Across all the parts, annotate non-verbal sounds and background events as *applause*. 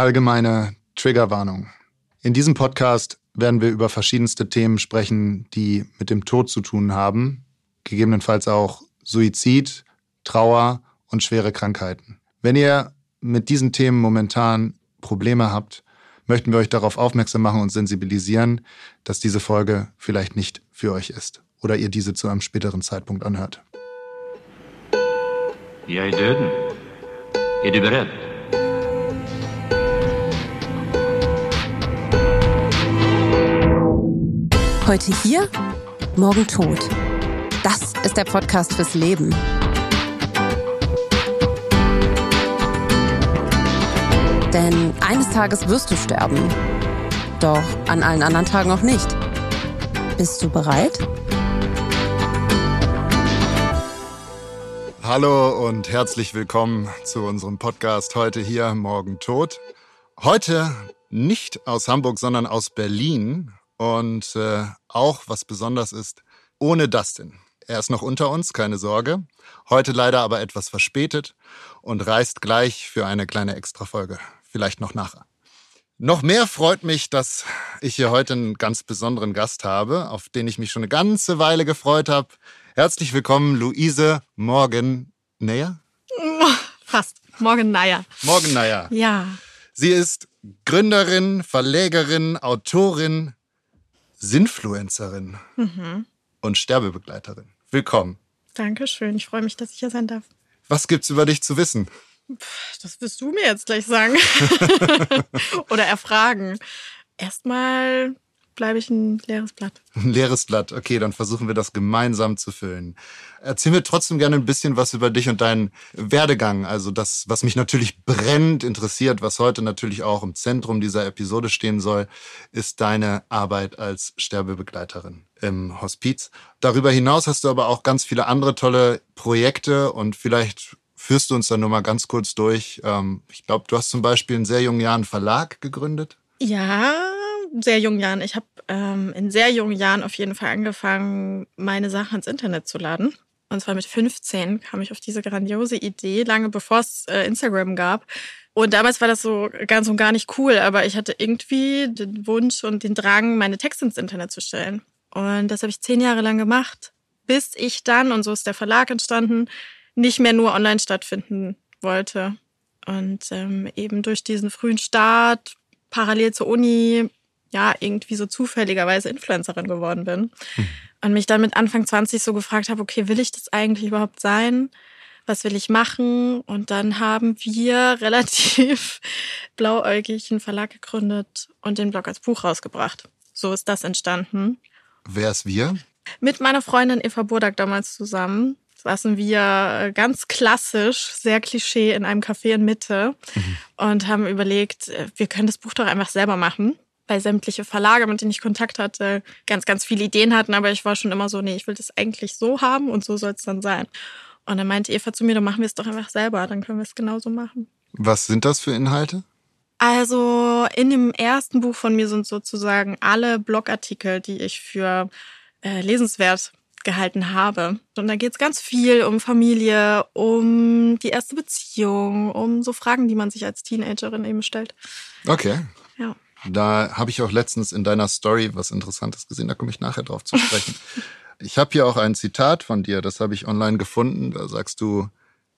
allgemeine Triggerwarnung. In diesem Podcast werden wir über verschiedenste Themen sprechen, die mit dem Tod zu tun haben, gegebenenfalls auch Suizid, Trauer und schwere Krankheiten. Wenn ihr mit diesen Themen momentan Probleme habt, möchten wir euch darauf aufmerksam machen und sensibilisieren, dass diese Folge vielleicht nicht für euch ist oder ihr diese zu einem späteren Zeitpunkt anhört. Jag är döden. Är du Heute hier, morgen tot. Das ist der Podcast fürs Leben. Denn eines Tages wirst du sterben. Doch an allen anderen Tagen auch nicht. Bist du bereit? Hallo und herzlich willkommen zu unserem Podcast heute hier, morgen tot. Heute nicht aus Hamburg, sondern aus Berlin. Und äh, auch, was besonders ist, ohne Dustin. Er ist noch unter uns, keine Sorge. Heute leider aber etwas verspätet und reist gleich für eine kleine Extrafolge. Vielleicht noch nachher. Noch mehr freut mich, dass ich hier heute einen ganz besonderen Gast habe, auf den ich mich schon eine ganze Weile gefreut habe. Herzlich willkommen, Luise Morgen Neyer. *laughs* Fast. Morgen Naja. Morgen Neyer. Ja. Sie ist Gründerin, Verlegerin, Autorin, Sinfluencerin und Sterbebegleiterin. Willkommen. Dankeschön. Ich freue mich, dass ich hier sein darf. Was gibt's über dich zu wissen? Das wirst du mir jetzt gleich sagen. *laughs* *laughs* Oder erfragen. Erstmal bleibe ich ein leeres Blatt. *laughs* Ein leeres Blatt. Okay, dann versuchen wir das gemeinsam zu füllen. Erzähl mir trotzdem gerne ein bisschen was über dich und deinen Werdegang. Also das, was mich natürlich brennend interessiert, was heute natürlich auch im Zentrum dieser Episode stehen soll, ist deine Arbeit als Sterbebegleiterin im Hospiz. Darüber hinaus hast du aber auch ganz viele andere tolle Projekte und vielleicht führst du uns dann nur mal ganz kurz durch. Ähm, Ich glaube, du hast zum Beispiel in sehr jungen Jahren einen Verlag gegründet. Ja, sehr jungen Jahren. Ich habe ähm, in sehr jungen Jahren auf jeden Fall angefangen, meine Sachen ins Internet zu laden. Und zwar mit 15 kam ich auf diese grandiose Idee, lange bevor es äh, Instagram gab. Und damals war das so ganz und gar nicht cool, aber ich hatte irgendwie den Wunsch und den Drang, meine Texte ins Internet zu stellen. Und das habe ich zehn Jahre lang gemacht, bis ich dann, und so ist der Verlag entstanden, nicht mehr nur online stattfinden wollte. Und ähm, eben durch diesen frühen Start, parallel zur Uni, ja, irgendwie so zufälligerweise Influencerin geworden bin. Und mich dann mit Anfang 20 so gefragt habe, okay, will ich das eigentlich überhaupt sein? Was will ich machen? Und dann haben wir *laughs* relativ blauäugig einen Verlag gegründet und den Blog als Buch rausgebracht. So ist das entstanden. Wer ist wir? Mit meiner Freundin Eva Burdak damals zusammen saßen wir äh, ganz klassisch, sehr Klischee in einem Café in Mitte und haben überlegt, äh, wir können das Buch doch einfach selber machen. Weil sämtliche Verlage, mit denen ich Kontakt hatte, ganz, ganz viele Ideen hatten, aber ich war schon immer so, nee, ich will das eigentlich so haben und so soll es dann sein. Und dann meinte Eva zu mir, dann machen wir es doch einfach selber, dann können wir es genauso machen. Was sind das für Inhalte? Also in dem ersten Buch von mir sind sozusagen alle Blogartikel, die ich für äh, lesenswert gehalten habe. Und da geht es ganz viel um Familie, um die erste Beziehung, um so Fragen, die man sich als Teenagerin eben stellt. Okay. Da habe ich auch letztens in deiner Story was Interessantes gesehen, da komme ich nachher drauf zu sprechen. *laughs* ich habe hier auch ein Zitat von dir, das habe ich online gefunden. Da sagst du,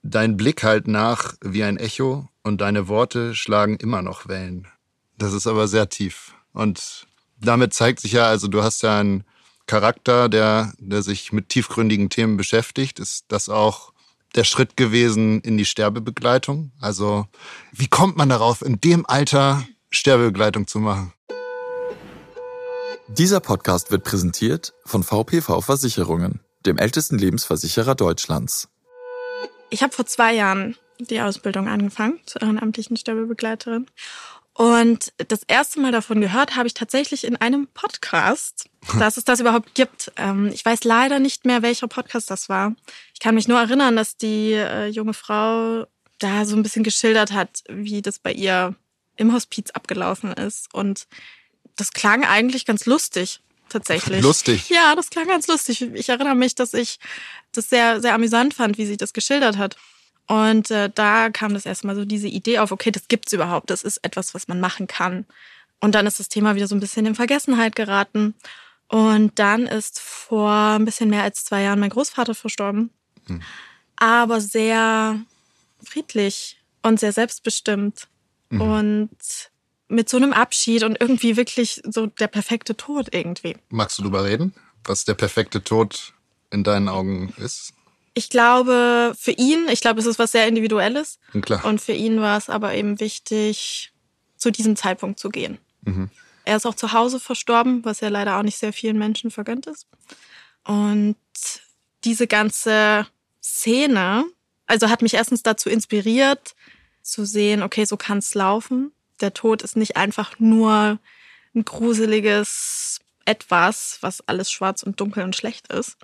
dein Blick halt nach wie ein Echo und deine Worte schlagen immer noch Wellen. Das ist aber sehr tief. Und damit zeigt sich ja, also du hast ja einen Charakter, der, der sich mit tiefgründigen Themen beschäftigt. Ist das auch der Schritt gewesen in die Sterbebegleitung? Also wie kommt man darauf, in dem Alter Sterbebegleitung zu machen? Dieser Podcast wird präsentiert von VPV Versicherungen, dem ältesten Lebensversicherer Deutschlands. Ich habe vor zwei Jahren die Ausbildung angefangen zur ehrenamtlichen Sterbebegleiterin. Und das erste Mal davon gehört habe ich tatsächlich in einem Podcast, *laughs* dass es das überhaupt gibt. Ähm, ich weiß leider nicht mehr, welcher Podcast das war. Ich kann mich nur erinnern, dass die äh, junge Frau da so ein bisschen geschildert hat, wie das bei ihr im Hospiz abgelaufen ist. Und das klang eigentlich ganz lustig, tatsächlich. Lustig. Ja, das klang ganz lustig. Ich erinnere mich, dass ich das sehr, sehr amüsant fand, wie sie das geschildert hat. Und äh, da kam das erstmal so diese Idee auf, okay, das gibt's überhaupt, das ist etwas, was man machen kann. Und dann ist das Thema wieder so ein bisschen in Vergessenheit geraten. Und dann ist vor ein bisschen mehr als zwei Jahren mein Großvater verstorben. Aber sehr friedlich und sehr selbstbestimmt. Und mit so einem Abschied und irgendwie wirklich so der perfekte Tod irgendwie. Magst du darüber reden, was der perfekte Tod in deinen Augen ist? Ich glaube, für ihn, ich glaube, es ist was sehr Individuelles. Klar. Und für ihn war es aber eben wichtig, zu diesem Zeitpunkt zu gehen. Er ist auch zu Hause verstorben, was ja leider auch nicht sehr vielen Menschen vergönnt ist. Und diese ganze Szene, also hat mich erstens dazu inspiriert, zu sehen, okay, so kann es laufen. Der Tod ist nicht einfach nur ein gruseliges Etwas, was alles schwarz und dunkel und schlecht ist.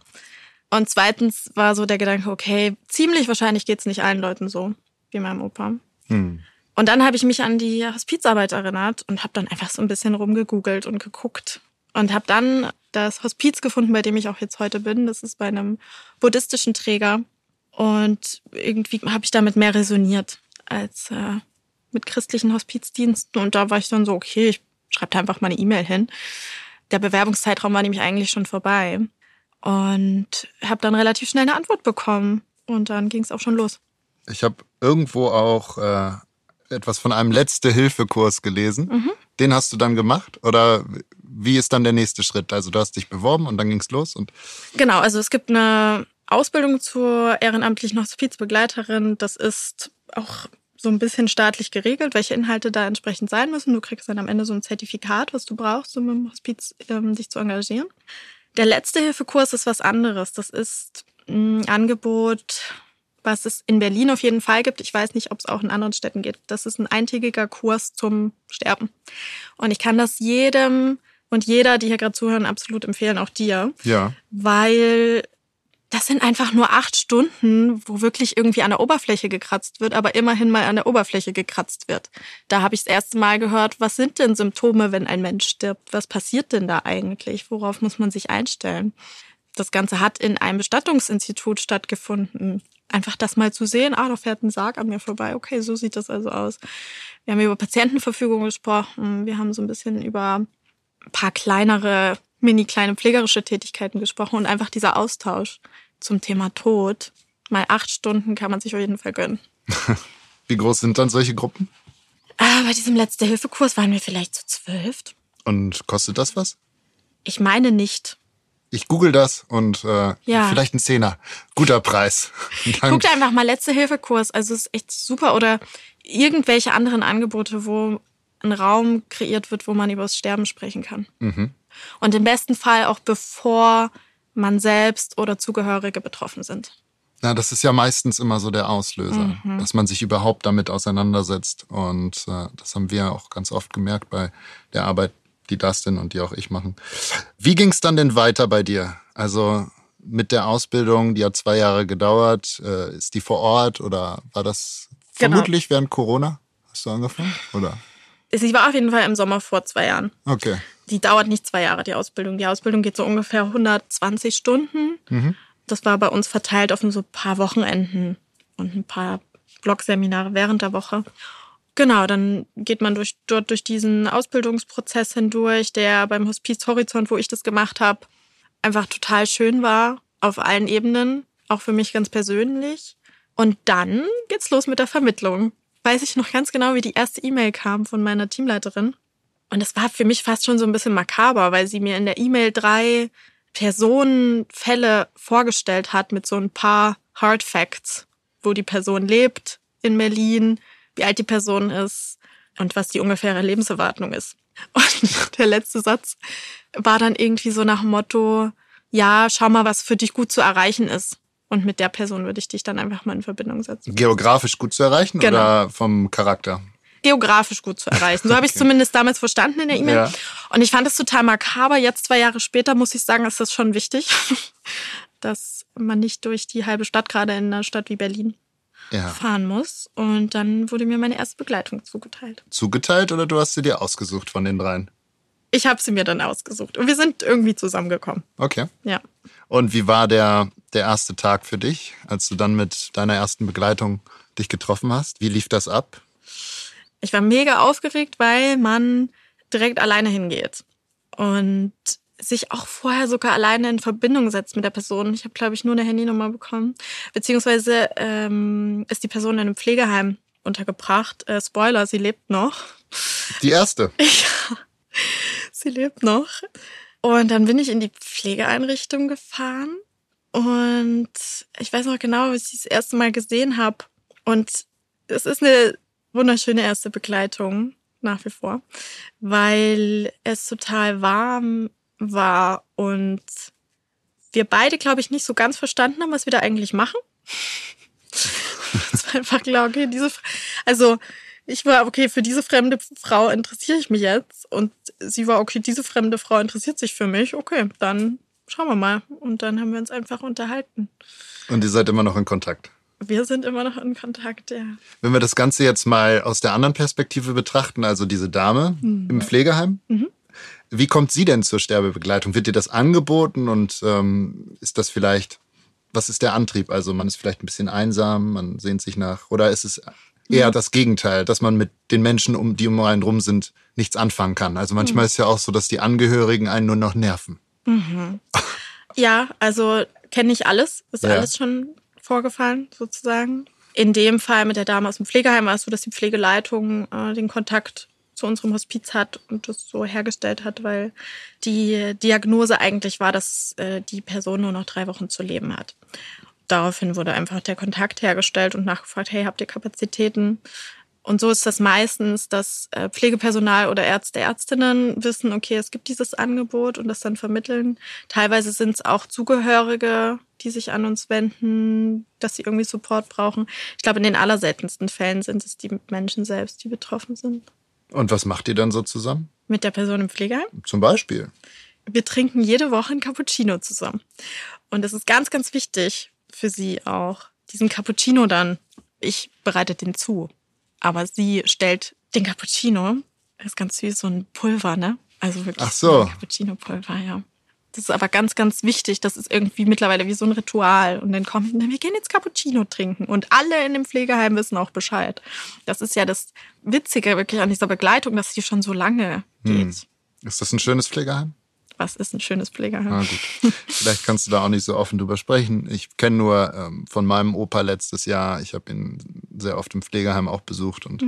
Und zweitens war so der Gedanke, okay, ziemlich wahrscheinlich geht's nicht allen Leuten so wie meinem Opa. Hm. Und dann habe ich mich an die Hospizarbeit erinnert und habe dann einfach so ein bisschen rumgegoogelt und geguckt und habe dann das Hospiz gefunden, bei dem ich auch jetzt heute bin. Das ist bei einem buddhistischen Träger und irgendwie habe ich damit mehr resoniert als äh, mit christlichen Hospizdiensten und da war ich dann so, okay, ich schreibe da einfach mal eine E-Mail hin. Der Bewerbungszeitraum war nämlich eigentlich schon vorbei und habe dann relativ schnell eine Antwort bekommen und dann ging es auch schon los. Ich habe irgendwo auch äh, etwas von einem Letzte-Hilfe-Kurs gelesen. Den hast du dann gemacht? Oder wie ist dann der nächste Schritt? Also du hast dich beworben und dann ging's los und Genau, also es gibt eine Ausbildung zur ehrenamtlichen Hospizbegleiterin. Das ist auch so ein bisschen staatlich geregelt, welche Inhalte da entsprechend sein müssen. Du kriegst dann am Ende so ein Zertifikat, was du brauchst, um im Hospiz ähm, dich zu engagieren. Der letzte Hilfekurs ist was anderes. Das ist ein Angebot, was es in Berlin auf jeden Fall gibt. Ich weiß nicht, ob es auch in anderen Städten gibt. Das ist ein eintägiger Kurs zum Sterben. Und ich kann das jedem und jeder, die hier gerade zuhören, absolut empfehlen, auch dir ja. weil das sind einfach nur acht Stunden, wo wirklich irgendwie an der Oberfläche gekratzt wird, aber immerhin mal an der Oberfläche gekratzt wird. Da habe ich das erste Mal gehört, was sind denn Symptome, wenn ein Mensch stirbt? Was passiert denn da eigentlich? Worauf muss man sich einstellen? Das Ganze hat in einem Bestattungsinstitut stattgefunden. Einfach das mal zu sehen, ah, da fährt ein Sarg an mir vorbei. Okay, so sieht das also aus. Wir haben über Patientenverfügung gesprochen. Wir haben so ein bisschen über ein paar kleinere, mini kleine pflegerische Tätigkeiten gesprochen und einfach dieser Austausch zum Thema Tod. Mal acht Stunden kann man sich auf jeden Fall gönnen. *laughs* Wie groß sind dann solche Gruppen? Ah, bei diesem Letzte-Hilfe-Kurs waren wir vielleicht zu zwölf. Und kostet das was? Ich meine nicht. Ich google das und äh, Ja. vielleicht ein Zehner. Guter Preis. *laughs* Guckt einfach mal Letzte-Hilfe-Kurs. Also es ist echt super. Oder irgendwelche anderen Angebote, wo ein Raum kreiert wird, wo man über das Sterben sprechen kann. Und im besten Fall auch bevor man selbst oder Zugehörige betroffen sind. Na, das ist ja meistens immer so der Auslöser, dass man sich überhaupt damit auseinandersetzt. Und äh, das haben wir auch ganz oft gemerkt bei der Arbeit, die Dustin und die auch ich machen. Wie ging es dann denn weiter bei dir? Also mit der Ausbildung, die hat zwei Jahre gedauert. Äh, ist die vor Ort oder war das Genau. vermutlich während Corona? Hast du angefangen? Oder? Sie war auf jeden Fall im Sommer vor zwei Jahren. Okay. Die dauert nicht zwei Jahre, die Ausbildung. Die Ausbildung geht so ungefähr 120 Stunden. Das war bei uns verteilt auf so ein paar Wochenenden und ein paar Blogseminare während der Woche. Genau, dann geht man durch, dort durch diesen Ausbildungsprozess hindurch, der beim Hospiz Horizont, wo ich das gemacht habe, einfach total schön war, auf allen Ebenen, auch für mich ganz persönlich. Und dann geht's los mit der Vermittlung. Weiß ich noch ganz genau, wie die erste E-Mail kam von meiner Teamleiterin. Und es war für mich fast schon so ein bisschen makaber, weil sie mir in der E-Mail drei Personenfälle vorgestellt hat mit so ein paar Hard Facts, wo die Person lebt in Berlin, wie alt die Person ist und was die ungefähre Lebenserwartung ist. *laughs* Und der letzte Satz war dann irgendwie so nach dem Motto, ja, schau mal, was für dich gut zu erreichen ist. Und mit der Person würde ich dich dann einfach mal in Verbindung setzen. Geografisch gut zu erreichen Genau. oder vom Charakter? geografisch gut zu erreichen. So habe ich es zumindest damals verstanden in der E-Mail. Ja. Und ich fand es total makaber. Jetzt, zwei Jahre später, muss ich sagen, ist das schon wichtig, *laughs* dass man nicht durch die halbe Stadt, gerade in einer Stadt wie Berlin, Ja. fahren muss. Und dann wurde mir meine erste Begleitung zugeteilt. Zugeteilt oder du hast sie dir ausgesucht von den dreien? Ich habe sie mir dann ausgesucht. Und wir sind irgendwie zusammengekommen. Okay. Ja. Und wie war der, der erste Tag für dich, als du dann mit deiner ersten Begleitung dich getroffen hast? Wie lief das ab? Ich war mega aufgeregt, weil man direkt alleine hingeht. Und sich auch vorher sogar alleine in Verbindung setzt mit der Person. Ich habe, glaube ich, nur eine Handynummer bekommen. Beziehungsweise ähm, ist die Person in einem Pflegeheim untergebracht. Äh, Spoiler, sie lebt noch. Die erste. *laughs* Ja, sie lebt noch. Und dann bin ich in die Pflegeeinrichtung gefahren. Und ich weiß noch genau, wie ich sie das erste Mal gesehen habe. Und es ist eine wunderschöne erste Begleitung nach wie vor, weil es total warm war und wir beide, glaube ich, nicht so ganz verstanden haben, was wir da eigentlich machen. *laughs* Es war einfach klar, okay, diese, also ich war, okay, für diese fremde Frau interessiere ich mich jetzt und sie war, okay, diese fremde Frau interessiert sich für mich, okay, dann schauen wir mal. Und dann haben wir uns einfach unterhalten. Und ihr seid immer noch in Kontakt. Wir sind immer noch in Kontakt, ja. Wenn wir das Ganze jetzt mal aus der anderen Perspektive betrachten, also diese Dame im Pflegeheim, wie kommt sie denn zur Sterbebegleitung? Wird dir das angeboten und ähm, ist das vielleicht, was ist der Antrieb? Also man ist vielleicht ein bisschen einsam, man sehnt sich nach, oder ist es eher das Gegenteil, dass man mit den Menschen, um die um einen rum sind, nichts anfangen kann? Also manchmal ist ja auch so, dass die Angehörigen einen nur noch nerven. *laughs* Ja, also kenne ich alles. Ist Ja. alles schon vorgefallen, sozusagen. In dem Fall mit der Dame aus dem Pflegeheim war es so, dass die Pflegeleitung äh, den Kontakt zu unserem Hospiz hat und das so hergestellt hat, weil die Diagnose eigentlich war, dass äh, die Person nur noch drei Wochen zu leben hat. Daraufhin wurde einfach der Kontakt hergestellt und nachgefragt, hey, habt ihr Kapazitäten? Und so ist das meistens, dass äh, Pflegepersonal oder Ärzte, Ärztinnen wissen, okay, es gibt dieses Angebot und das dann vermitteln. Teilweise sind es auch Zugehörige, die sich an uns wenden, dass sie irgendwie Support brauchen. Ich glaube, in den allerseltensten Fällen sind es die Menschen selbst, die betroffen sind. Und was macht ihr dann so zusammen? Mit der Person im Pflegeheim. Zum Beispiel. Wir trinken jede Woche ein Cappuccino zusammen. Und es ist ganz, ganz wichtig für sie auch, diesen Cappuccino dann. Ich bereite den zu. Aber sie stellt den Cappuccino, das ist ganz süß, so ein Pulver, ne? Also wirklich Ach so. Cappuccino-Pulver, ja. Das ist aber ganz, ganz wichtig. Das ist irgendwie mittlerweile wie so ein Ritual. Und dann kommt, wir gehen jetzt Cappuccino trinken. Und alle in dem Pflegeheim wissen auch Bescheid. Das ist ja das Witzige wirklich an dieser Begleitung, dass die schon so lange geht. Ist das ein schönes Pflegeheim? Was ist ein schönes Pflegeheim? Ah, gut. Vielleicht kannst du da auch nicht so offen drüber sprechen. Ich kenne nur ähm, von meinem Opa letztes Jahr. Ich habe ihn sehr oft im Pflegeheim auch besucht und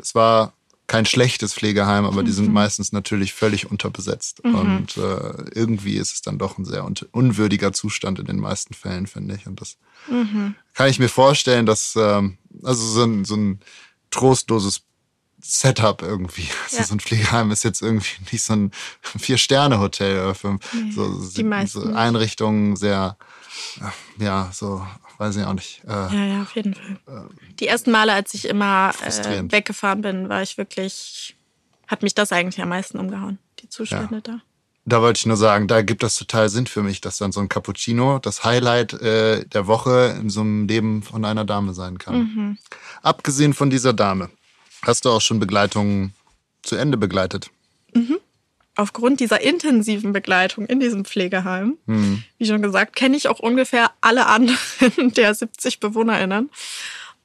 es war kein schlechtes Pflegeheim, aber die sind meistens natürlich völlig unterbesetzt. Und äh, irgendwie ist es dann doch ein sehr un unwürdiger Zustand in den meisten Fällen, finde ich. Und das kann ich mir vorstellen, dass ähm, also so ein, so ein trostloses Setup irgendwie. *laughs* Also Ja. so ein Pflegeheim ist jetzt irgendwie *laughs* nicht so ein Vier-Sterne-Hotel oder fünf. so, die meisten so nicht. Einrichtungen sehr, äh, ja, so, weiß ich auch nicht. Äh, Ja, ja, auf jeden Fall. Die ersten Male, als ich immer äh, weggefahren bin, war ich wirklich, hat mich das eigentlich am meisten umgehauen, die Zustände da. Da wollte ich nur sagen, da gibt das total Sinn für mich, dass dann so ein Cappuccino das Highlight äh, der Woche in so einem Leben von einer Dame sein kann. Mhm. Abgesehen von dieser Dame, hast du auch schon Begleitungen zu Ende begleitet? Aufgrund dieser intensiven Begleitung in diesem Pflegeheim, wie schon gesagt, kenne ich auch ungefähr alle anderen *laughs* der 70 BewohnerInnen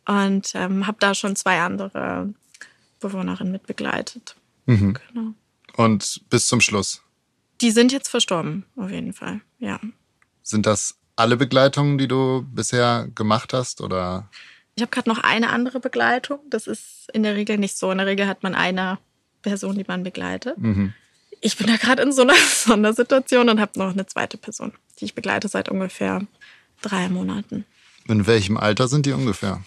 und ähm, habe da schon zwei andere Bewohnerinnen mit begleitet. Genau. Und bis zum Schluss. Die sind jetzt verstorben, auf jeden Fall, ja. Sind das alle Begleitungen, die du bisher gemacht hast? Oder Ich habe gerade noch eine andere Begleitung. Das ist in der Regel nicht so. In der Regel hat man eine Person, die man begleitet. Ich bin da gerade in so einer *laughs* Sondersituation und habe noch eine zweite Person, die ich begleite seit ungefähr drei Monaten. in welchem Alter sind die ungefähr?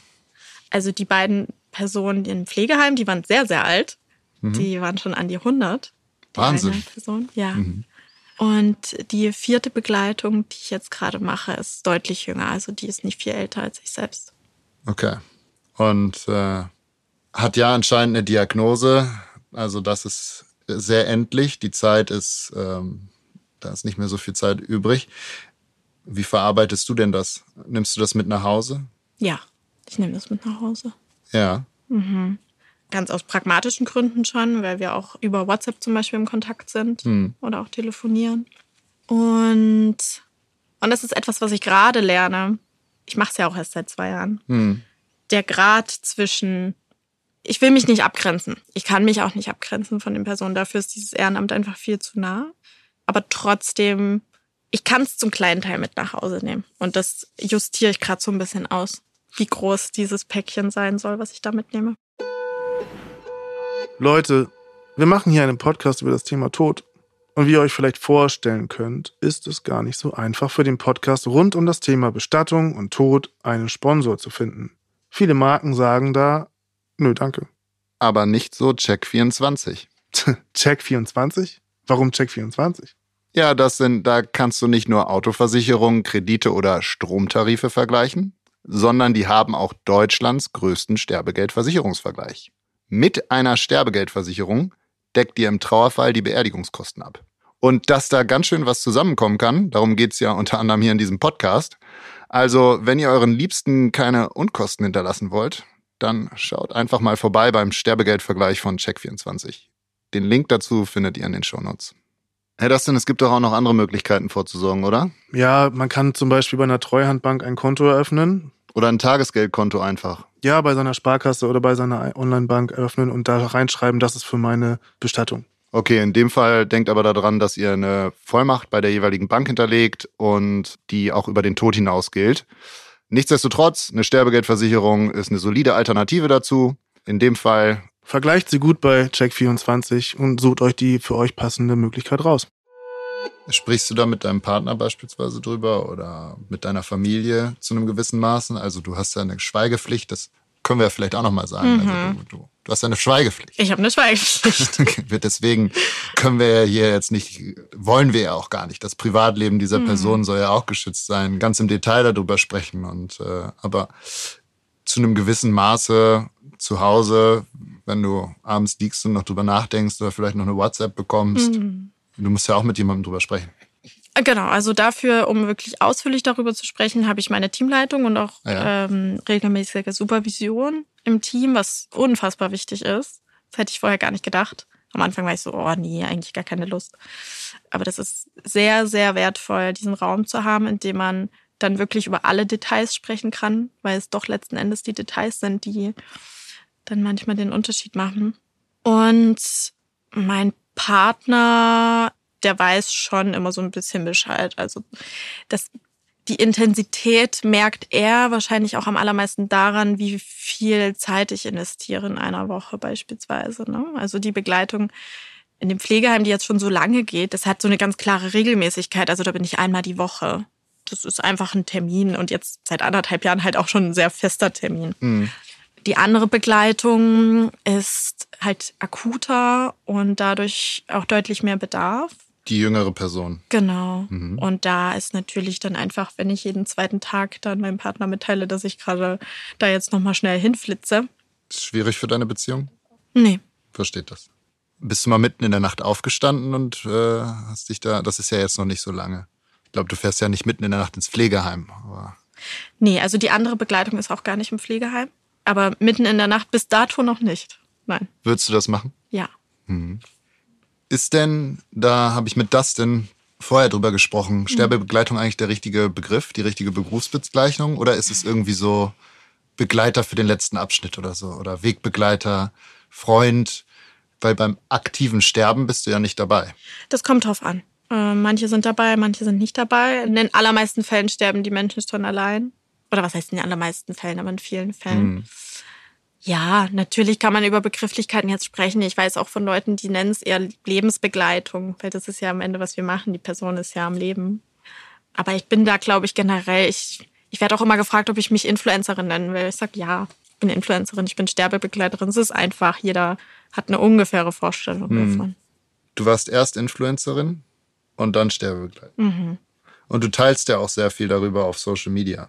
Also die beiden Personen im Pflegeheim, die waren sehr, sehr alt. Die waren schon an die 100. Die Wahnsinn. Person, ja. Und die vierte Begleitung, die ich jetzt gerade mache, ist deutlich jünger. Also die ist nicht viel älter als ich selbst. Okay. Und äh, hat ja anscheinend eine Diagnose. Also das ist sehr endlich. Die Zeit ist, ähm, da ist nicht mehr so viel Zeit übrig. Wie verarbeitest du denn das? Nimmst du das mit nach Hause? Ja, ich nehme das mit nach Hause. Ja. ganz aus pragmatischen Gründen schon, weil wir auch über WhatsApp zum Beispiel im Kontakt sind Hm. oder auch telefonieren. Und, und das ist etwas, was ich gerade lerne. Ich mache es ja auch erst seit zwei Jahren. Hm. Der Grad zwischen, ich will mich nicht abgrenzen. Ich kann mich auch nicht abgrenzen von den Personen. Dafür ist dieses Ehrenamt einfach viel zu nah. Aber trotzdem, ich kann es zum kleinen Teil mit nach Hause nehmen. Und das justiere ich gerade so ein bisschen aus, wie groß dieses Päckchen sein soll, was ich da mitnehme. Leute, wir machen hier einen Podcast über das Thema Tod. Und wie ihr euch vielleicht vorstellen könnt, ist es gar nicht so einfach für den Podcast rund um das Thema Bestattung und Tod einen Sponsor zu finden. Viele Marken sagen da, nö, danke. Aber nicht so Check24. Check 24? *laughs* Warum Check 24? Ja, das sind, da kannst du nicht nur Autoversicherungen, Kredite oder Stromtarife vergleichen, sondern die haben auch Deutschlands größten Sterbegeldversicherungsvergleich. Mit einer Sterbegeldversicherung deckt dir im Trauerfall die Beerdigungskosten ab. Und dass da ganz schön was zusammenkommen kann, darum geht's ja unter anderem hier in diesem Podcast. Also, wenn ihr euren Liebsten keine Unkosten hinterlassen wollt, dann schaut einfach mal vorbei beim Sterbegeldvergleich von Check24. Den Link dazu findet ihr in den Shownotes. Herr Dustin, es gibt doch auch noch andere Möglichkeiten vorzusorgen, oder? Ja, man kann zum Beispiel bei einer Treuhandbank ein Konto eröffnen. Oder ein Tagesgeldkonto einfach. Ja, bei seiner Sparkasse oder bei seiner Online-Bank eröffnen und da reinschreiben, das ist für meine Bestattung. Okay, in dem Fall denkt aber daran, dass ihr eine Vollmacht bei der jeweiligen Bank hinterlegt und die auch über den Tod hinaus gilt. Nichtsdestotrotz, eine Sterbegeldversicherung ist eine solide Alternative dazu. In dem Fall, Vergleicht sie gut bei Check24 und sucht euch die für euch passende Möglichkeit raus. Sprichst du da mit deinem Partner beispielsweise drüber oder mit deiner Familie zu einem gewissen Maßen? Also du hast ja eine Schweigepflicht, das können wir ja vielleicht auch nochmal sagen. Also du, du, du hast ja eine Schweigepflicht. Ich habe eine Schweigepflicht. *laughs* Deswegen können wir ja hier jetzt nicht, wollen wir ja auch gar nicht. Das Privatleben dieser Person soll ja auch geschützt sein. Ganz im Detail darüber sprechen. Und äh, aber zu einem gewissen Maße zu Hause, wenn du abends liegst und noch drüber nachdenkst oder vielleicht noch eine WhatsApp bekommst, du musst ja auch mit jemandem drüber sprechen. Genau, also dafür, um wirklich ausführlich darüber zu sprechen, habe ich meine Teamleitung und auch Ja. ähm, regelmäßige Supervision im Team, was unfassbar wichtig ist. Das hätte ich vorher gar nicht gedacht. Am Anfang war ich so, oh nee, eigentlich gar keine Lust. Aber das ist sehr, sehr wertvoll, diesen Raum zu haben, in dem man dann wirklich über alle Details sprechen kann, weil es doch letzten Endes die Details sind, die dann manchmal den Unterschied machen. Und mein Partner, der weiß schon immer so ein bisschen Bescheid. Also das, die Intensität merkt er wahrscheinlich auch am allermeisten daran, wie viel Zeit ich investiere in einer Woche beispielsweise. Ne? Also die Begleitung in dem Pflegeheim, die jetzt schon so lange geht, das hat so eine ganz klare Regelmäßigkeit. Also da bin ich einmal die Woche. Das ist einfach ein Termin und jetzt seit anderthalb Jahren halt auch schon ein sehr fester Termin. Die andere Begleitung ist halt akuter und dadurch auch deutlich mehr Bedarf. Die jüngere Person. Genau. Und da ist natürlich dann einfach, wenn ich jeden zweiten Tag dann meinem Partner mitteile, dass ich gerade da jetzt nochmal schnell hinflitze. Ist schwierig für deine Beziehung? Nee. Versteht das. Bist du mal mitten in der Nacht aufgestanden und äh, hast dich da, das ist ja jetzt noch nicht so lange. Ich glaube, du fährst ja nicht mitten in der Nacht ins Pflegeheim. Aber Nee, also die andere Begleitung ist auch gar nicht im Pflegeheim. Aber mitten in der Nacht bis dato noch nicht. Nein. würdest du das machen? Ja. Ist denn, da habe ich mit Dustin vorher drüber gesprochen, Sterbebegleitung eigentlich der richtige Begriff, die richtige Berufsbezeichnung? Oder ist es irgendwie so Begleiter für den letzten Abschnitt oder so? Oder Wegbegleiter, Freund? Weil beim aktiven Sterben bist du ja nicht dabei. Das kommt drauf an. Äh, manche sind dabei, manche sind nicht dabei. In den allermeisten Fällen sterben die Menschen schon allein. Oder was heißt in den allermeisten Fällen, aber in vielen Fällen. Ja, natürlich kann man über Begrifflichkeiten jetzt sprechen. Ich weiß auch von Leuten, die nennen es eher Lebensbegleitung, weil das ist ja am Ende, was wir machen. Die Person ist ja am Leben. Aber ich bin da, glaube ich, generell, ich, ich werde auch immer gefragt, ob ich mich Influencerin nennen will. Ich sag ja, ich bin Influencerin, ich bin Sterbebegleiterin. Es ist einfach, jeder hat eine ungefähre Vorstellung davon. Du warst erst Influencerin und dann Sterbebegleiter. Und du teilst ja auch sehr viel darüber auf Social Media.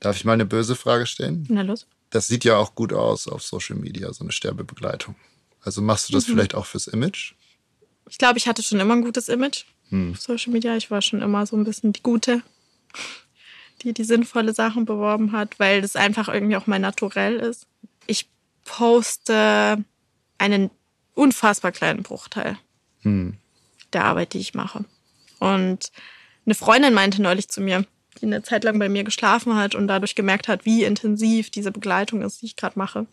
Darf ich mal eine böse Frage stellen? Na los. Das sieht ja auch gut aus auf Social Media, so eine Sterbebegleitung. Also machst du das vielleicht auch fürs Image? Ich glaube, ich hatte schon immer ein gutes Image auf Social Media. Ich war schon immer so ein bisschen die Gute, die die sinnvolle Sachen beworben hat, weil das einfach irgendwie auch mein Naturell ist. Ich poste einen unfassbar kleinen Bruchteil Hm. der Arbeit, die ich mache. Und eine Freundin meinte neulich zu mir, die eine Zeit lang bei mir geschlafen hat und dadurch gemerkt hat, wie intensiv diese Begleitung ist, die ich gerade mache.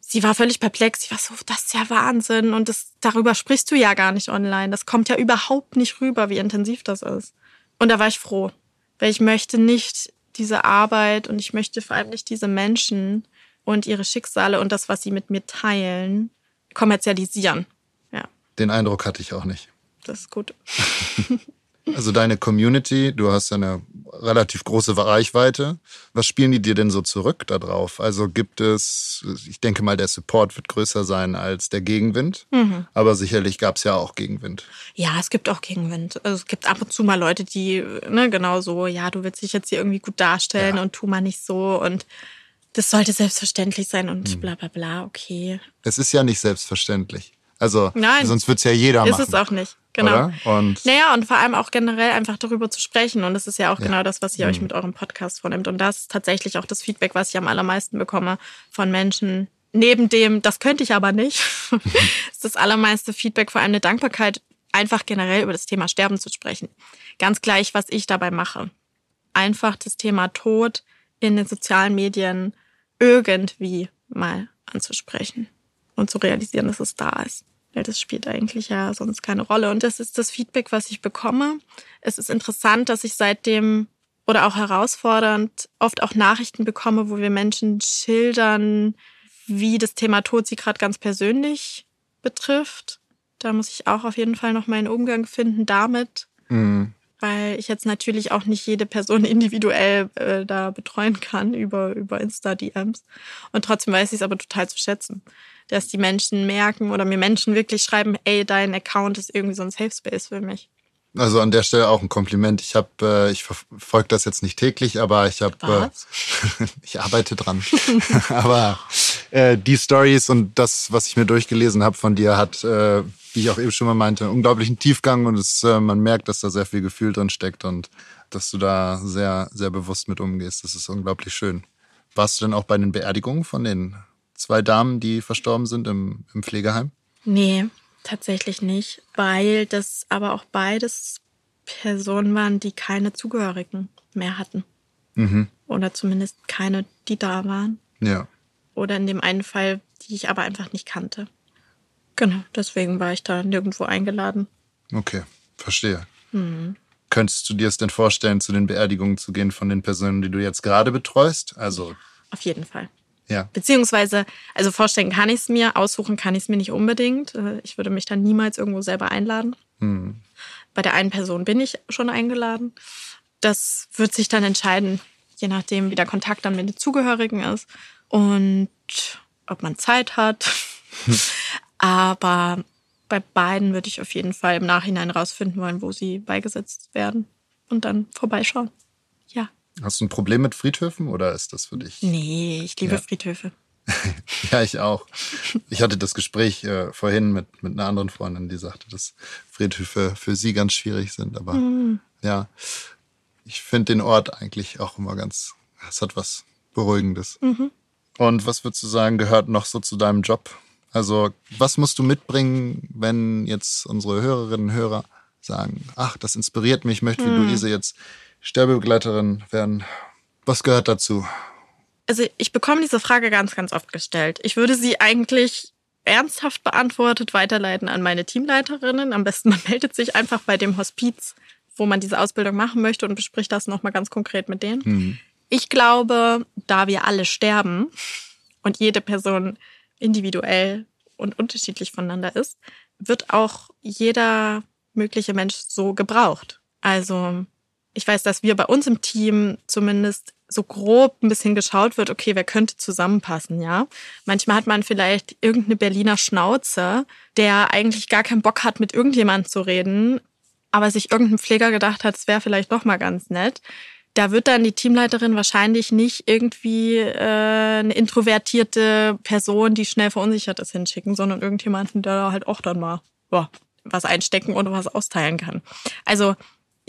Sie war völlig perplex. Sie war so, das ist ja Wahnsinn. Und das, darüber sprichst du ja gar nicht online. Das kommt ja überhaupt nicht rüber, wie intensiv das ist. Und da war ich froh, weil ich möchte nicht diese Arbeit und ich möchte vor allem nicht diese Menschen und ihre Schicksale und das, was sie mit mir teilen, kommerzialisieren. Ja, Den Eindruck hatte ich auch nicht. das ist gut. *laughs* Also deine Community, du hast ja eine relativ große Reichweite. Was spielen die dir denn so zurück darauf? Also gibt es, ich denke mal, der Support wird größer sein als der Gegenwind, aber sicherlich gab es ja auch Gegenwind. Ja, es gibt auch Gegenwind. Also es gibt ab und zu mal Leute, die, ne, genau so, ja, du willst dich jetzt hier irgendwie gut darstellen Ja. und tu mal nicht so und das sollte selbstverständlich sein und bla bla bla, okay. Es ist ja nicht selbstverständlich. Also Nein. sonst wird's ja jeder Ist machen. es auch nicht. Genau. Oder? Und Naja, und vor allem auch generell einfach darüber zu sprechen. Und das ist ja auch Ja. genau das, was ihr euch mit eurem Podcast vornimmt. Und das ist tatsächlich auch das Feedback, was ich am allermeisten bekomme von Menschen. Neben dem, das könnte ich aber nicht, *laughs* *laughs* ist das allermeiste Feedback vor allem eine Dankbarkeit, einfach generell über das Thema Sterben zu sprechen. Ganz gleich, was ich dabei mache. Einfach das Thema Tod in den sozialen Medien irgendwie mal anzusprechen und zu realisieren, dass es da ist. Weil das spielt eigentlich ja sonst keine Rolle. Und das ist das Feedback, was ich bekomme. Es ist interessant, dass ich seitdem oder auch herausfordernd oft auch Nachrichten bekomme, wo wir Menschen schildern, wie das Thema Tod sie gerade ganz persönlich betrifft. Da muss ich auch auf jeden Fall noch meinen Umgang finden damit, mh, weil ich jetzt natürlich auch nicht jede Person *laughs* individuell äh, da betreuen kann über, über Insta-DMs. Und trotzdem weiß ich es aber total zu schätzen, dass die Menschen merken oder mir Menschen wirklich schreiben, ey, dein Account ist irgendwie so ein Safe Space für mich. also an der Stelle auch ein Kompliment. Ich habe, äh, ich verfolge das jetzt nicht täglich, aber ich habe, äh, *laughs* ich arbeite dran. *laughs* aber äh, die Stories und das, was ich mir durchgelesen habe von dir, hat, äh, wie ich auch eben schon mal meinte, einen unglaublichen Tiefgang und es, äh, man merkt, dass da sehr viel Gefühl drin steckt und dass du da sehr, sehr bewusst mit umgehst. Das ist unglaublich schön. Warst du denn auch bei den Beerdigungen von den zwei Damen, die verstorben sind im, im Pflegeheim? Nee, tatsächlich nicht, weil das aber auch beides Personen waren, die keine Zugehörigen mehr hatten. Oder zumindest keine, die da waren. Ja. Oder in dem einen Fall, die ich aber einfach nicht kannte. Genau, deswegen war ich da nirgendwo eingeladen. Okay, verstehe. Mhm. Könntest du dir es denn vorstellen, zu den Beerdigungen zu gehen von den Personen, die du jetzt gerade betreust? Also, Auf jeden Fall. Ja. Beziehungsweise, also vorstellen kann ich es mir, aussuchen kann ich es mir nicht unbedingt. Äh, Ich würde mich dann niemals irgendwo selber einladen. Bei der einen Person bin ich schon eingeladen. Das wird sich dann entscheiden, je nachdem, wie der Kontakt dann mit den Zugehörigen ist und ob man Zeit hat. *laughs* Aber bei beiden würde ich auf jeden Fall im Nachhinein rausfinden wollen, wo sie beigesetzt werden und dann vorbeischauen. Hast du ein Problem mit Friedhöfen oder ist das für dich? Nee, ich liebe Ja. Friedhöfe. *laughs* Ja, ich auch. Ich hatte das Gespräch äh, vorhin mit, mit einer anderen Freundin, die sagte, dass Friedhöfe für sie ganz schwierig sind. Aber ja, ich finde den Ort eigentlich auch immer ganz, es hat was Beruhigendes. Und was würdest du sagen, gehört noch so zu deinem Job? Also, was musst du mitbringen, wenn jetzt unsere Hörerinnen und Hörer sagen, ach, das inspiriert mich, ich möchte wie Luise jetzt Sterbebegleiterin werden. Was gehört dazu? Also ich bekomme diese Frage ganz, ganz oft gestellt. Ich würde sie eigentlich ernsthaft beantwortet weiterleiten an meine Teamleiterinnen. Am besten *laughs* man meldet sich einfach bei dem Hospiz, wo man diese Ausbildung machen möchte und bespricht das nochmal ganz konkret mit denen. Ich glaube, da wir alle sterben und jede Person individuell und unterschiedlich voneinander ist, wird auch jeder mögliche Mensch so gebraucht. Also ich weiß, dass wir bei uns im Team zumindest so grob ein bisschen geschaut wird, okay, wer könnte zusammenpassen, ja? Manchmal hat man vielleicht irgendeine Berliner Schnauze, der eigentlich gar keinen Bock hat, mit irgendjemandem zu reden, aber sich irgendein Pfleger gedacht hat, es wäre vielleicht doch mal ganz nett. Da wird dann die Teamleiterin wahrscheinlich nicht irgendwie äh, eine introvertierte Person, die schnell verunsichert ist, hinschicken, sondern irgendjemanden, der halt auch dann mal ja, was einstecken oder was austeilen kann. Also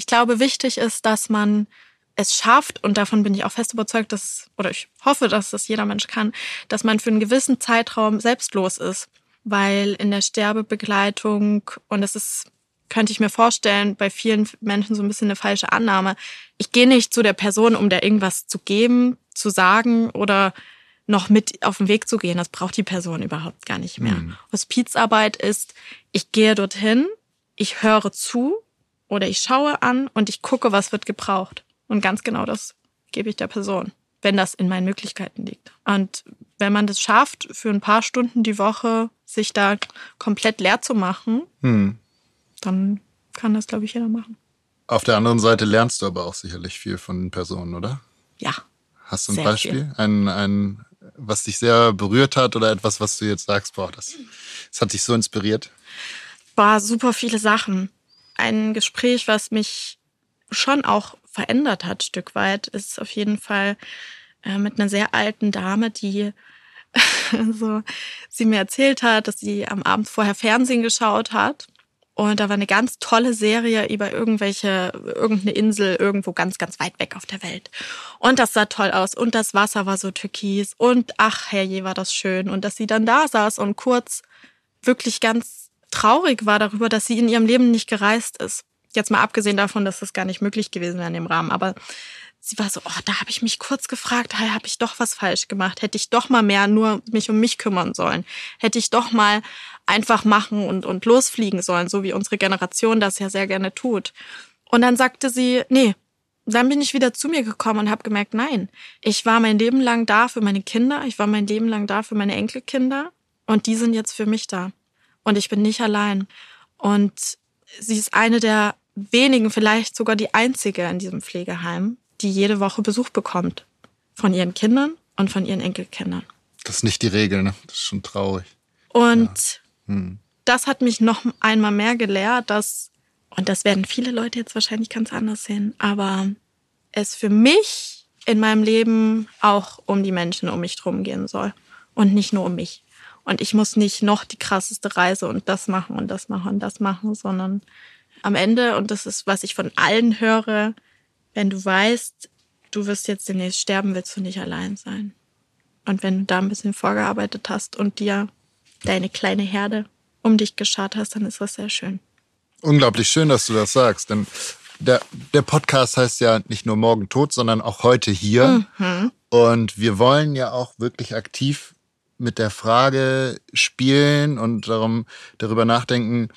ich glaube, wichtig ist, dass man es schafft, und davon bin ich auch fest überzeugt, dass, oder ich hoffe, dass das jeder Mensch kann, dass man für einen gewissen Zeitraum selbstlos ist. Weil in der Sterbebegleitung, und das ist, könnte ich mir vorstellen, bei vielen Menschen so ein bisschen eine falsche Annahme. Ich gehe nicht zu der Person, um der irgendwas zu geben, zu sagen oder noch mit auf den Weg zu gehen. Das braucht die Person überhaupt gar nicht mehr. Mhm. Hospizarbeit ist, ich gehe dorthin, ich höre zu oder ich schaue an und ich gucke, was wird gebraucht. Und ganz genau das gebe ich der Person, wenn das in meinen Möglichkeiten liegt. Und wenn man das schafft, für ein paar Stunden die Woche sich da komplett leer zu machen, Hm. dann kann das, glaube ich, jeder machen. Auf der anderen Seite lernst du aber auch sicherlich viel von den Personen, oder? Ja. Hast du ein Beispiel? Ein, ein, was dich sehr berührt hat oder etwas, was du jetzt sagst, boah, das, das hat dich so inspiriert? war super viele Sachen. Ein Gespräch, was mich schon auch verändert hat, Stück weit, ist auf jeden Fall äh, mit einer sehr alten Dame, die *laughs* so sie mir erzählt hat, dass sie am Abend vorher Fernsehen geschaut hat. Und da war eine ganz tolle Serie über irgendwelche, irgendeine Insel irgendwo ganz, ganz weit weg auf der Welt. Und das sah toll aus. Und das Wasser war so türkis. Und ach, herrje, war das schön. Und dass sie dann da saß und kurz wirklich ganz traurig war darüber, dass sie in ihrem Leben nicht gereist ist. Jetzt mal abgesehen davon, dass das gar nicht möglich gewesen wäre in dem Rahmen. Aber sie war so, oh, da habe ich mich kurz gefragt, hey, habe ich doch was falsch gemacht? Hätte ich doch mal mehr nur mich um mich kümmern sollen? Hätte ich doch mal einfach machen und, und losfliegen sollen, so wie unsere Generation das ja sehr gerne tut. Und dann sagte sie, nee, dann bin ich wieder zu mir gekommen und habe gemerkt, nein, ich war mein Leben lang da für meine Kinder, ich war mein Leben lang da für meine Enkelkinder und die sind jetzt für mich da. Und ich bin nicht allein. Und sie ist eine der wenigen, vielleicht sogar die einzige in diesem Pflegeheim, die jede Woche Besuch bekommt. Von ihren Kindern und von ihren Enkelkindern. Das ist nicht die Regel, ne? Das ist schon traurig. Und Hm. das hat mich noch einmal mehr gelehrt, dass, und das werden viele Leute jetzt wahrscheinlich ganz anders sehen, aber es für mich in meinem Leben auch um die Menschen um mich drum gehen soll und nicht nur um mich. Und ich muss nicht noch die krasseste Reise und das machen und das machen und das machen, sondern am Ende, und das ist, was ich von allen höre, wenn du weißt, du wirst jetzt demnächst sterben, willst du nicht allein sein. Und wenn du da ein bisschen vorgearbeitet hast und dir deine kleine Herde um dich geschart hast, dann ist das sehr schön. Unglaublich schön, dass du das sagst, denn der, der Podcast heißt ja nicht nur morgen tot, sondern auch heute hier. Und wir wollen ja auch wirklich aktiv mit der Frage spielen und darum, darüber nachdenken,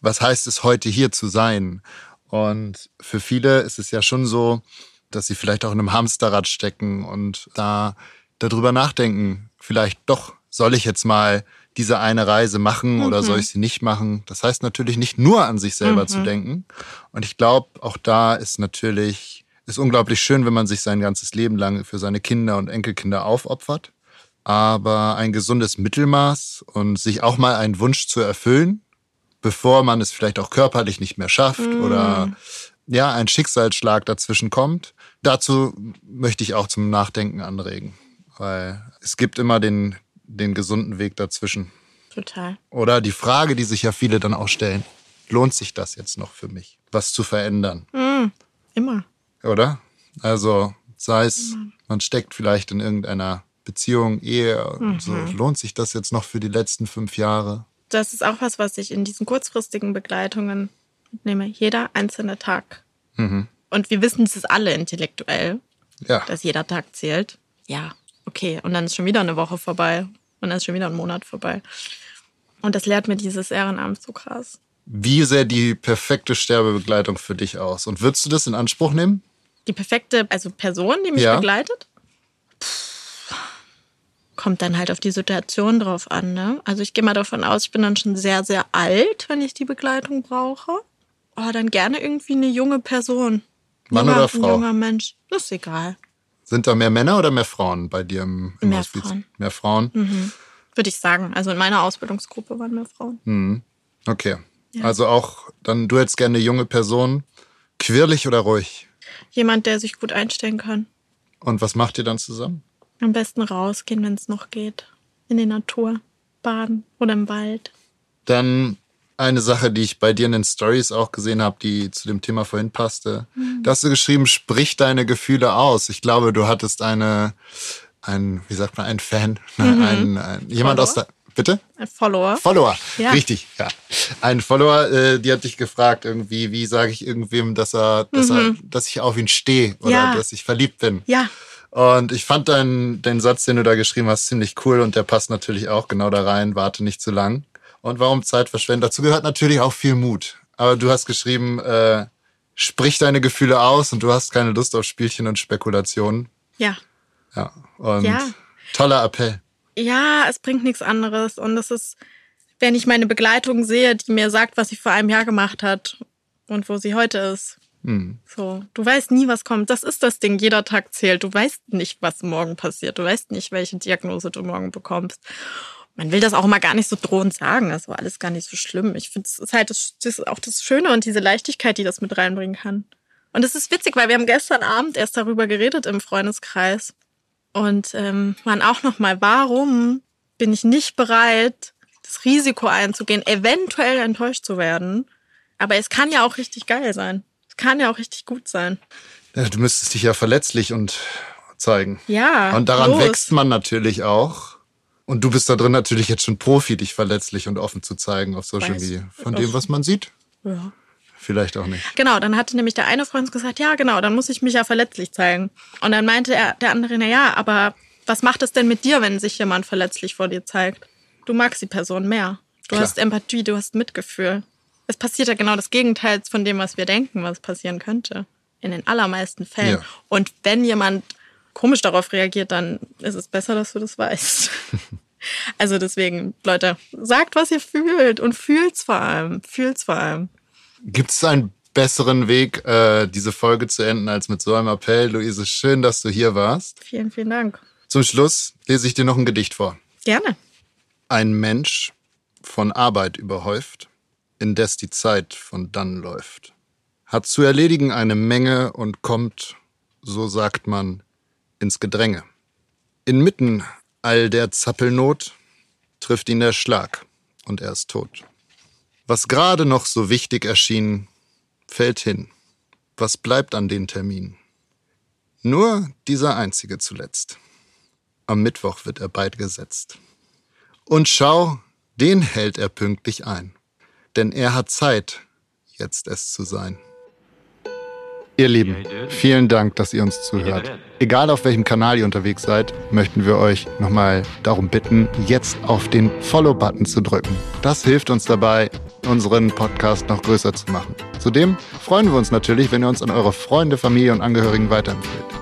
was heißt es heute hier zu sein? Und für viele ist es ja schon so, dass sie vielleicht auch in einem Hamsterrad stecken und da darüber nachdenken, vielleicht doch, soll ich jetzt mal diese eine Reise machen oder soll ich sie nicht machen? Das heißt natürlich nicht nur an sich selber zu denken. Und ich glaube, auch da ist natürlich, ist unglaublich schön, wenn man sich sein ganzes Leben lang für seine Kinder und Enkelkinder aufopfert. Aber ein gesundes Mittelmaß und sich auch mal einen Wunsch zu erfüllen, bevor man es vielleicht auch körperlich nicht mehr schafft oder ja, ein Schicksalsschlag dazwischen kommt. Dazu möchte ich auch zum Nachdenken anregen, weil es gibt immer den, den gesunden Weg dazwischen. Total. Oder die Frage, die sich ja viele dann auch stellen, lohnt sich das jetzt noch für mich, was zu verändern? Immer. Oder? Also sei es, man steckt vielleicht in irgendeiner Beziehung, Ehe, und so, lohnt sich das jetzt noch für die letzten fünf Jahre? Das ist auch was, was ich in diesen kurzfristigen Begleitungen mitnehme. Jeder einzelne Tag. Und wir wissen es ist alle intellektuell, Ja, dass jeder Tag zählt. Ja, okay. Und dann ist schon wieder eine Woche vorbei. Und dann ist schon wieder ein Monat vorbei. Und das lehrt mir dieses Ehrenamt so krass. wie sähe die perfekte Sterbebegleitung für dich aus? Und würdest du das in Anspruch nehmen? Die perfekte, also Person, die mich Ja. begleitet, kommt dann halt auf die Situation drauf an. Ne? Also ich gehe mal davon aus, ich bin dann schon sehr, sehr alt, wenn ich die Begleitung brauche. Oh, dann gerne irgendwie eine junge Person. Mann junger, oder Ein Frau? junger Mensch. Das ist egal. Sind da mehr Männer oder mehr Frauen bei dir im, im Mehr Hospiz? Frauen. Mehr Frauen? Würde ich sagen. Also in meiner Ausbildungsgruppe waren mehr Frauen. Okay. Also auch dann, du hättest gerne eine junge Person, quirlig oder ruhig? Jemand, der sich gut einstellen kann. Und was macht ihr dann zusammen? Am besten rausgehen, wenn es noch geht. In die Natur. Baden oder im Wald. Dann eine Sache, die ich bei dir in den Stories auch gesehen habe, die zu dem Thema vorhin passte. Da hast du geschrieben, sprich deine Gefühle aus. Ich glaube, du hattest eine, ein, wie sagt man, ein Fan, ne? ein, ein, jemand aus der, bitte? Ein Follower. Follower, Ja. richtig, ja. Ein Follower, äh, die hat dich gefragt, irgendwie, wie sage ich irgendwem, dass er, dass er, dass ich auf ihn stehe oder Ja. dass ich verliebt bin. Ja, Und ich fand deinen, den Satz, den du da geschrieben hast, ziemlich cool und der passt natürlich auch genau da rein. Warte nicht zu lang. Und warum Zeit verschwenden? Dazu gehört natürlich auch viel Mut. Aber du hast geschrieben, äh, sprich deine Gefühle aus und du hast keine Lust auf Spielchen und Spekulationen. ja. Ja. Und Ja. toller Appell. Ja, es bringt nichts anderes. Und es ist, wenn ich meine Begleitung sehe, die mir sagt, was sie vor einem Jahr gemacht hat und wo sie heute ist. Hm. So, du weißt nie, was kommt. Das ist das Ding. Jeder Tag zählt. Du weißt nicht, was morgen passiert. Du weißt nicht, welche Diagnose du morgen bekommst. Man will das auch mal gar nicht so drohend sagen. Das war alles gar nicht so schlimm. Ich finde, es ist halt das, das ist auch das Schöne und diese Leichtigkeit, die das mit reinbringen kann. Und es ist witzig, weil wir haben gestern Abend erst darüber geredet im Freundeskreis und ähm, waren auch noch mal, warum bin ich nicht bereit, das Risiko einzugehen, eventuell enttäuscht zu werden. Aber es kann ja auch richtig geil sein. Es kann ja auch richtig gut sein. Ja, Du müsstest dich ja verletzlich und zeigen. Ja. Und daran los. wächst man natürlich auch. Und du bist da drin natürlich jetzt schon Profi, dich verletzlich und offen zu zeigen auf Social Weiß. Media. Von dem, was man sieht, Ja. vielleicht auch nicht. Genau, dann hatte nämlich der eine Freund gesagt, ja, genau, dann muss ich mich ja verletzlich zeigen. Und dann meinte er, der andere, na ja, aber was macht es denn mit dir, wenn sich jemand verletzlich vor dir zeigt? Du magst die Person mehr. Du Klar. hast Empathie, du hast Mitgefühl. Es passiert ja genau das Gegenteil von dem, was wir denken, was passieren könnte. In den allermeisten Fällen. Ja. Und wenn jemand komisch darauf reagiert, dann ist es besser, dass du das weißt. *laughs* also deswegen, Leute, sagt, was ihr fühlt und fühlt's vor allem. Fühlt's vor allem. Gibt es einen besseren Weg, äh, diese Folge zu enden, als mit so einem Appell? Luise, schön, dass du hier warst. Vielen, vielen Dank. Zum Schluss lese ich dir noch ein Gedicht vor. Gerne. Ein Mensch von Arbeit überhäuft, indes die Zeit von dann läuft, hat zu erledigen eine Menge und kommt, so sagt man, ins Gedränge. Inmitten all der Zappelnot trifft ihn der Schlag und er ist tot. Was gerade noch so wichtig erschien, fällt hin. Was bleibt an den Termin? Nur dieser einzige zuletzt. Am Mittwoch wird er beigesetzt. Und schau, den hält er pünktlich ein. Denn er hat Zeit, jetzt es zu sein. Ihr Lieben, vielen Dank, dass ihr uns zuhört. Egal auf welchem Kanal ihr unterwegs seid, möchten wir euch nochmal darum bitten, jetzt auf den Follow-Button zu drücken. Das hilft uns dabei, unseren Podcast noch größer zu machen. Zudem freuen wir uns natürlich, wenn ihr uns an eure Freunde, Familie und Angehörigen weiterempfehlt.